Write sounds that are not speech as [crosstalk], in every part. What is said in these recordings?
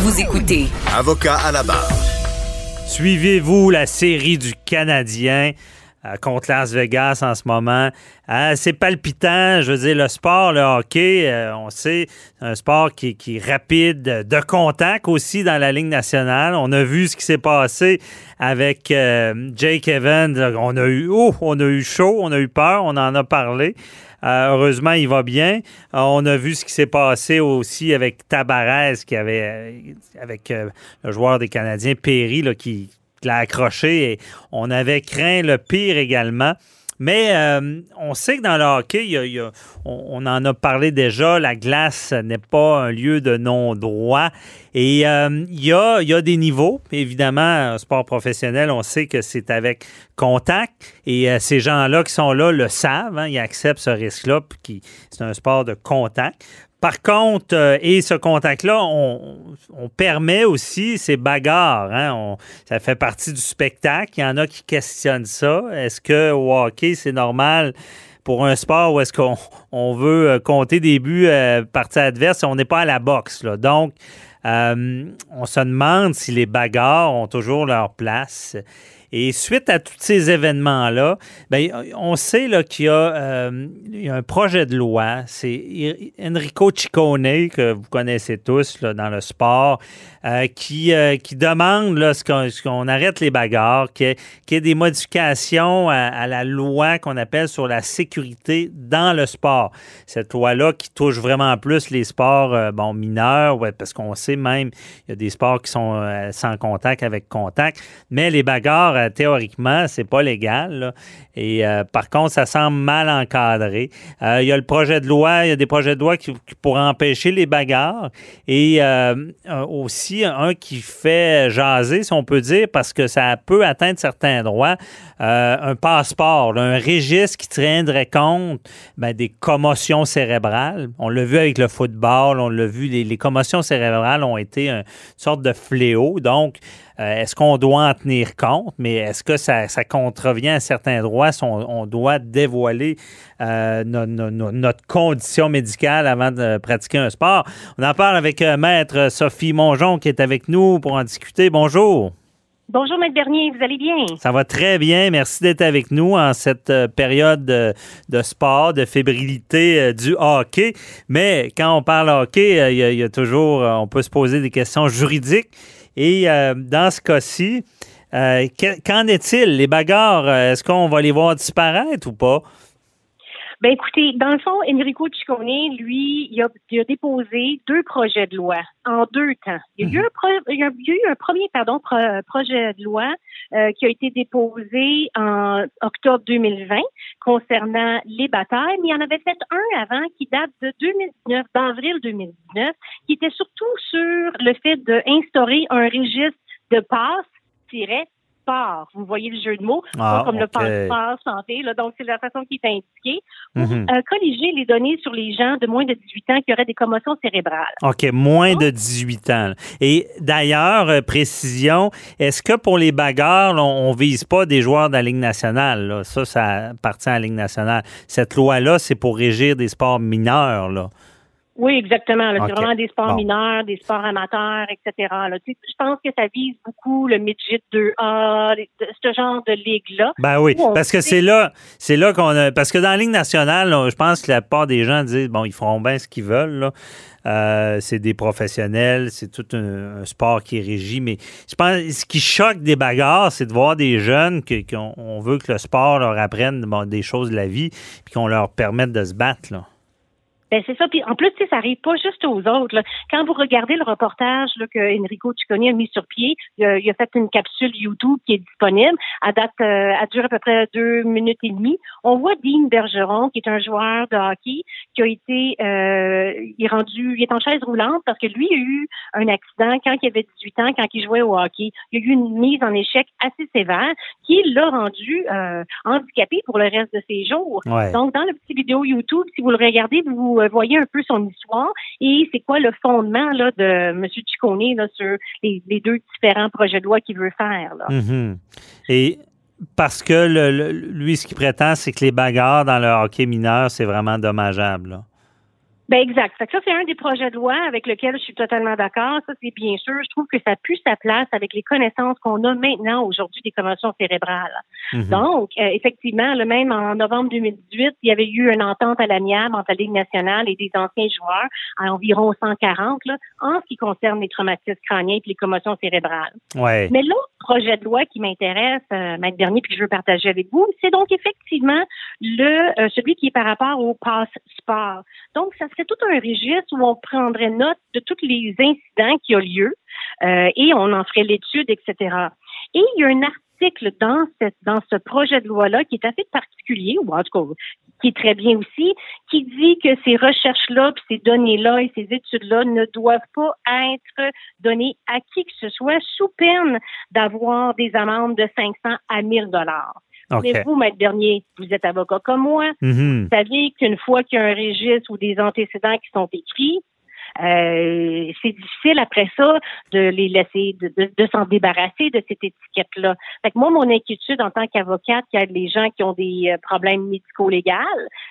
Vous écoutez Avocat à la barre. Suivez-vous la série du Canadien contre Las Vegas en ce moment? Euh, c'est palpitant. Je veux dire, le sport, le hockey, euh, on sait, c'est un sport qui, qui est rapide, de contact aussi dans la Ligue nationale. On a vu ce qui s'est passé avec euh, Jake Evans. On a eu, oh, on a eu chaud, on a eu peur, on en a parlé. Euh, heureusement, il va bien. Euh, on a vu ce qui s'est passé aussi avec Tabarez, qui avait, avec le joueur des Canadiens, Perry, là, qui l'a accroché. Et on avait craint le pire également. Mais euh, on sait que dans le hockey, y a- y a- on, en a parlé déjà, la glace n'est pas un lieu de non-droit. Et euh, il, y a, y a des niveaux. Évidemment, sport professionnel, on sait que c'est avec contact. Et euh, ces gens-là qui sont là le savent. hein, ils acceptent ce risque-là. puis C'est un sport de contact. Par contre, euh, et ce contact-là, on, permet aussi ces bagarres. hein, ça fait partie du spectacle. Il y en a qui questionnent ça. Est-ce que au hockey, c'est normal pour un sport où est-ce qu'on on veut euh, compter des buts euh, partie adverse? On n'est pas à la boxe. Donc, euh, on se demande si les bagarres ont toujours leur place. Et suite à tous ces événements-là, ben, on sait qu'il y, a, euh, y a un projet de loi. C'est Enrico Ciccone, que vous connaissez tous dans le sport, euh, qui, euh, qui demande qu'on, arrête les bagarres, qu'il y ait, des modifications à, à la loi qu'on appelle sur la sécurité dans le sport. Cette loi-là qui touche vraiment plus les sports euh, bon, mineurs, ouais, parce qu'on sait même il y a des sports qui sont sans contact avec contact, mais les bagarres, euh, théoriquement, c'est pas légal. Et euh, par contre, ça semble mal encadré. Euh, il y a le projet de loi, il y a des projets de loi qui, qui pourraient empêcher les bagarres. Et euh, aussi, un qui fait jaser, si on peut dire, parce que ça peut atteindre certains droits, un passeport, un registre qui tiendrait compte ben, des commotions cérébrales. On l'a vu avec le football, on l'a vu, les, les commotions cérébrales ont été un- une sorte de fléau. Donc, est-ce qu'on doit en tenir compte, mais est-ce que ça, ça contrevient à certains droits si on, on doit dévoiler euh, no- no- no- notre condition médicale avant de pratiquer un sport? On en parle avec euh, Maître Sophie Mongeon qui est avec nous pour en discuter. Bonjour. Bonjour, Maître Bernier, vous allez bien? Ça va très bien. Merci d'être avec nous en cette euh, période de, de sport, de fébrilité euh, du hockey. Mais quand on parle hockey, euh, il y, a- il y a toujours, euh, on peut se poser des questions juridiques. Et euh, dans ce cas-ci, euh, que- qu'en est-il? Les bagarres, euh, est-ce qu'on va les voir disparaître ou pas? Ben écoutez, dans le fond, Enrico Ciccone, lui, il a, il a déposé deux projets de loi en deux temps. Il y a eu un, pro- il y a eu un premier pardon, pro- projet de loi euh, qui a été déposé en octobre 2020 concernant les batailles, mais il en avait fait un avant qui date de 2019, d'avril 2019, qui était surtout sur le fait d'instaurer un registre de passe sport. Vous voyez le jeu de mots, Ah, comme le passeport santé. Là, donc, c'est la façon qui est indiquée Mhm. euh, colliger les données sur les gens de moins de 18 ans qui auraient des commotions cérébrales. OK, moins de 18 ans. Et d'ailleurs, euh, précision, est-ce que pour les bagarres, là, on, on vise pas des joueurs de la Ligue nationale? là? Ça, ça appartient à la Ligue nationale. Cette loi-là, c'est pour régir des sports mineurs. Là. Oui, exactement. C'est vraiment des sports Bon. mineurs, des sports amateurs, etc. là. Tu sais, Je pense que ça vise beaucoup le midget 2A, les- de- ce genre de ligue-là. Ben oui, parce que c'est là, c'est là qu'on a. Parce que dans la Ligue nationale, là, je pense que la plupart des gens disent bon, ils feront bien ce qu'ils veulent. là. Euh, c'est des professionnels, c'est tout un, un sport qui est régi. Mais je pense ce qui choque des bagarres, c'est de voir des jeunes qu'on on veut que le sport leur apprenne bon, des choses de la vie, puis qu'on leur permette de se battre. Là. Ben c'est ça. Puis en plus, ça arrive pas juste aux autres. là. Quand vous regardez le reportage là, que Enrico Ciccone a mis sur pied, il a, il a fait une capsule YouTube qui est disponible. À date, euh, elle dure à peu près deux minutes et demie. On voit Dean Bergeron, qui est un joueur de hockey, qui a été, euh, il est rendu, il est en chaise roulante parce que lui a eu un accident quand il avait 18 ans, quand il jouait au hockey. Il y a eu une mise en échec assez sévère qui l'a rendu euh, handicapé pour le reste de ses jours. Ouais. Donc, dans la petite vidéo YouTube, si vous le regardez, vous euh, voyez un peu son histoire et c'est quoi le fondement là, de M. Ciccone là, sur les, deux différents projets de loi qu'il veut faire. Là. Mhm. Et parce que le- lui, ce qu'il prétend, c'est que les bagarres dans le hockey mineur, c'est vraiment dommageable. là. Ben exact. ça, c'est un des projets de loi avec lequel je suis totalement d'accord. Ça, c'est bien sûr. Je trouve que ça pue sa place avec les connaissances qu'on a maintenant aujourd'hui des commotions cérébrales. Mhm. Donc, euh, effectivement, le même en novembre 2018, il y avait eu une entente à l'amiable entre la Ligue nationale et des anciens joueurs à environ 140 là, en ce qui concerne les traumatismes crâniens et les commotions cérébrales. Ouais. Mais l'autre projet de loi qui m'intéresse, euh, Dernier, puis que je veux partager avec vous, c'est donc effectivement le euh, celui qui est par rapport au passe-sport. Donc, ça c'est tout un registre où on prendrait note de tous les incidents qui ont lieu euh, et on en ferait l'étude, etc. Et il y a un article dans, ce projet de loi-là qui est assez particulier, ou en tout cas qui est très bien aussi, qui dit que ces recherches-là, puis ces données-là et ces études-là ne doivent pas être données à qui que ce soit sous peine d'avoir des amendes de 500 à 1000 dollars. Mais vous, Maître Bernier, vous êtes avocat comme moi. Mm-hmm. Vous savez qu'une fois qu'il y a un registre ou des antécédents qui sont écrits, euh, c'est difficile après ça de les laisser, de, s'en débarrasser de cette étiquette-là. Fait que moi, mon inquiétude en tant qu'avocate qui aide les gens qui ont des euh, problèmes médico-légaux,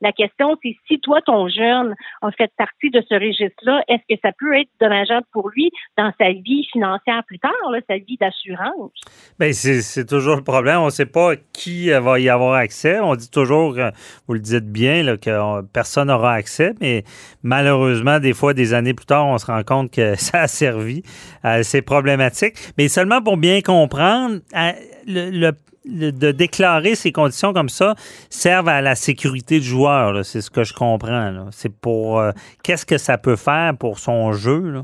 la question, c'est si toi, ton jeune, a fait partie de ce registre-là, est-ce que ça peut être dommageable pour lui dans sa vie financière plus tard, sa vie d'assurance? Bien, c'est toujours le problème. On ne sait pas qui va y avoir accès. On dit toujours, euh, vous le dites bien, que personne n'aura accès, mais malheureusement, des fois, des années plus tard, on se rend compte que [laughs] ça a servi. à ces problématiques. Mais seulement pour bien comprendre, le, de déclarer ces conditions comme ça servent à la sécurité du joueur. C'est ce que je comprends. C'est pour euh, qu'est-ce que ça peut faire pour son jeu.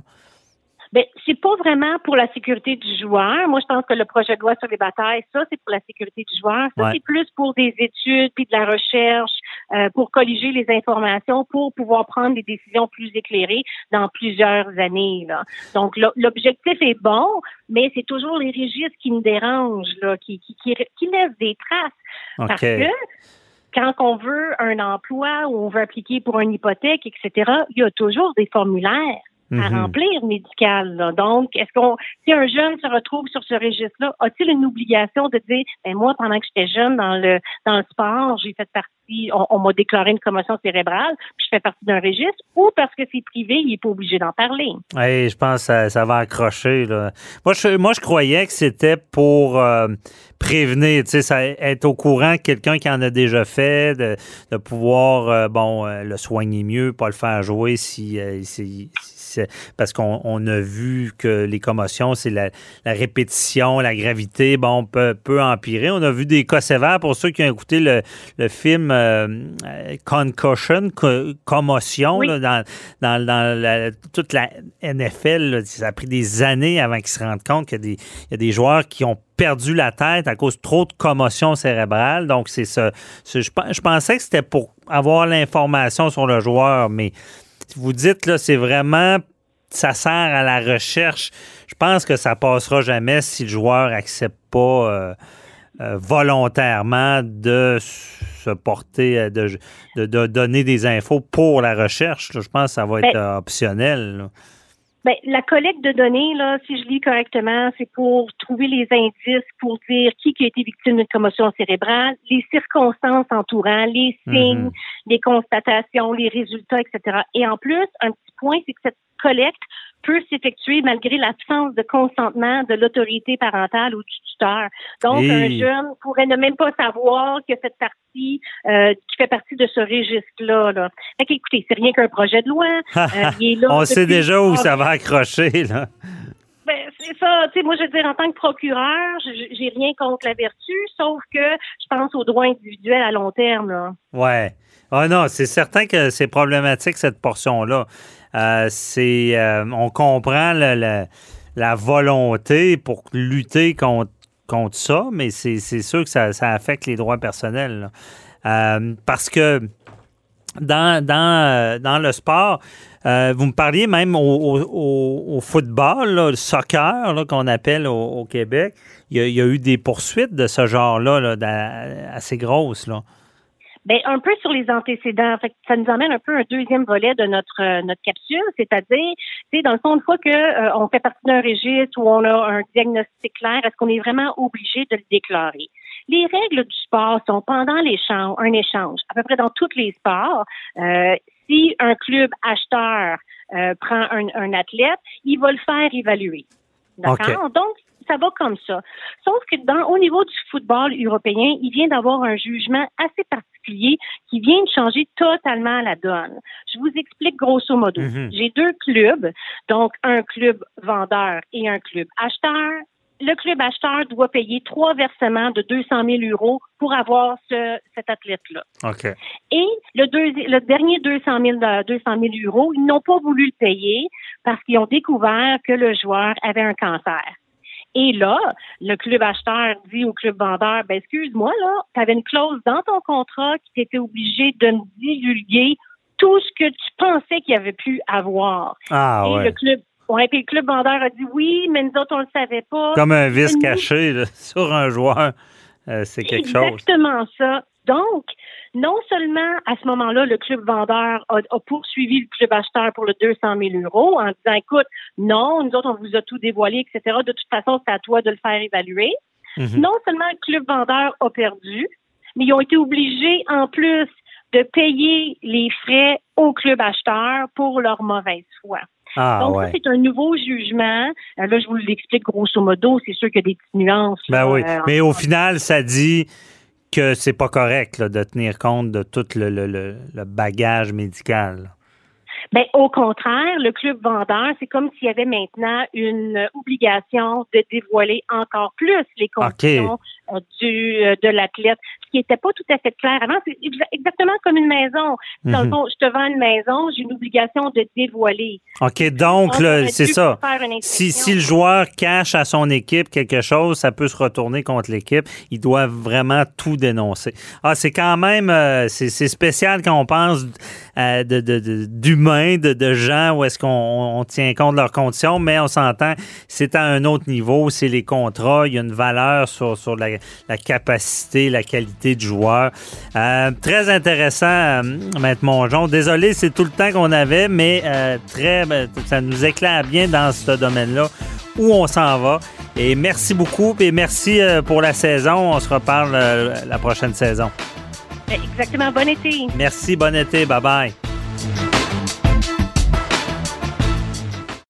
Ben, c'est pas vraiment pour la sécurité du joueur. Moi, je pense que le projet de loi sur les batailles, ça, c'est pour la sécurité du joueur. Ça, c'est plus pour des études puis de la recherche, euh, pour colliger les informations, pour pouvoir prendre des décisions plus éclairées dans plusieurs années. Là. Donc, l'objectif est bon, mais c'est toujours les registres qui me dérangent, là, qui, qui, qui, laissent des traces. Parce que quand on veut un emploi ou on veut appliquer pour une hypothèque, etc., il y a toujours des formulaires à mhm. remplir médical. Donc, est-ce qu'on, si un jeune se retrouve sur ce registre-là, a-t-il une obligation de dire, ben moi, pendant que j'étais jeune dans le dans le sport, j'ai fait partie on, m'a déclaré une commotion cérébrale, puis je fais partie d'un registre, ou parce que c'est privé, il n'est pas obligé d'en parler? Oui, je pense que ça, va accrocher. Moi, je, moi, je croyais que c'était pour euh, prévenir, tu sais, être au courant que quelqu'un qui en a déjà fait, de, pouvoir, euh, bon, euh, le soigner mieux, pas le faire jouer si, si parce qu'on a vu que les commotions, c'est la, répétition, la gravité, bon, peut, peut empirer. On a vu des cas sévères pour ceux qui ont écouté le, film euh, Concussion, commotion, dans, dans, toute la NFL. ça a pris des années avant qu'ils se rendent compte qu'il y, a des joueurs qui ont perdu la tête à cause de trop de commotion cérébrale. Donc, c'est ça. Je, je pensais que c'était pour avoir l'information sur le joueur, mais vous dites, là, c'est vraiment, ça sert à la recherche. Je pense que ça passera jamais si le joueur accepte pas euh, euh, volontairement de se porter, euh, de, de, donner des infos pour la recherche. Je pense que ça va être ben, optionnel. Ben, la collecte de données, là, si je lis correctement, c'est pour trouver les indices, pour dire qui, qui a été victime d'une commotion cérébrale, les circonstances entourant, les signes, mhm. les constatations, les résultats, etc. Et en plus, un petit point, c'est que cette collecte peut s'effectuer malgré l'absence de consentement de l'autorité parentale ou du tuteur. Donc, un jeune pourrait ne même pas savoir que cette partie, euh, qui fait partie de ce registre-là. Là. Fait écoutez, c'est rien qu'un projet de loi. [laughs] Euh, On sait déjà où ça va accrocher, là. Ben, c'est ça. Tu sais, moi, je veux dire, en tant que procureur, j'ai rien contre la vertu, sauf que je pense aux droits individuels à long terme. Là. Ouais. Ah non, c'est certain que c'est problématique, cette portion-là. Euh, c'est, euh, on comprend la, volonté pour lutter contre, contre ça, mais c'est, sûr que ça, affecte les droits personnels. Euh, parce que dans, dans, dans le sport, vous me parliez même au, football, le soccer qu'on appelle au, Québec. Il y, a, eu des poursuites de ce genre-là assez grosses. Là. Ben, un peu sur les antécédents. Fait ça nous amène un peu un deuxième volet de notre euh, notre capsule, c'est-à-dire, c'est dans le fond, une fois que euh, on fait partie d'un registre où on a un diagnostic clair, est-ce qu'on est vraiment obligé de le déclarer? Les règles du sport sont pendant l'échange, un échange, à peu près dans tous les sports. Euh, si un club acheteur euh, prend un, un, athlète, il va le faire évaluer. D'accord? Donc, ça va comme ça. Sauf que dans, au niveau du football européen, il vient d'avoir un jugement assez particulier qui vient de changer totalement la donne. Je vous explique grosso modo. Mm-hmm. J'ai deux clubs, donc un club vendeur et un club acheteur le club acheteur doit payer trois versements de 200 000 euros pour avoir ce, cet athlète-là. OK. Et le, le dernier 200 000, 200 000 euros, ils n'ont pas voulu le payer parce qu'ils ont découvert que le joueur avait un cancer. Et là, le club acheteur dit au club vendeur, ben excuse-moi, là, tu avais une clause dans ton contrat qui t'était obligé de me divulguer tout ce que tu pensais qu'il avait pu avoir. Ah, Et ouais. le club Ouais, puis le club vendeur a dit oui, mais nous autres, on le savait pas. Comme un vice caché là, [laughs] sur un joueur. Euh, c'est quelque Exactement chose. Exactement ça. Donc, non seulement à ce moment-là, le club vendeur a, a, poursuivi le club acheteur pour le 200 000 euros en disant, écoute, non, nous autres, on vous a tout dévoilé, etc. De toute façon, c'est à toi de le faire évaluer. Mhm. Non seulement le club vendeur a perdu, mais ils ont été obligés, en plus, de payer les frais au club acheteur pour leur mauvaise foi. Ah, Donc, ouais. ça, c'est un nouveau jugement. Euh, là, je vous l'explique grosso modo. C'est sûr qu'il y a des petites nuances. Ben oui. euh, Mais au final, ça dit que c'est pas correct là, de tenir compte de tout le, le, le, le bagage médical. Ben, au contraire, le club vendeur, c'est comme s'il y avait maintenant une obligation de dévoiler encore plus les conditions du, euh, de l'athlète, ce qui n'était pas tout à fait clair avant. C'est exactement comme une maison. Dans le Mhm. fond, je te vends une maison, j'ai une obligation de dévoiler. OK, donc, c'est ça. Si, si le joueur cache à son équipe quelque chose, ça peut se retourner contre l'équipe. Ils doivent vraiment tout dénoncer. Ah, c'est quand même euh, c'est spécial quand on pense euh, de- de- de- d'humains, de, de, gens où est-ce qu'on on tient compte de leurs conditions, mais on s'entend, c'est à un autre niveau, c'est les contrats, il y a une valeur sur, sur la, la capacité, la qualité du joueur. Euh, très intéressant, euh, Maître Mongeon. Désolé, c'est tout le temps qu'on avait, mais euh, très, ben, ça nous éclaire bien dans ce domaine-là où on s'en va. Et merci beaucoup et merci pour la saison. On se reparle la prochaine saison. Exactement. Bon été. Merci, bon été, bye bye.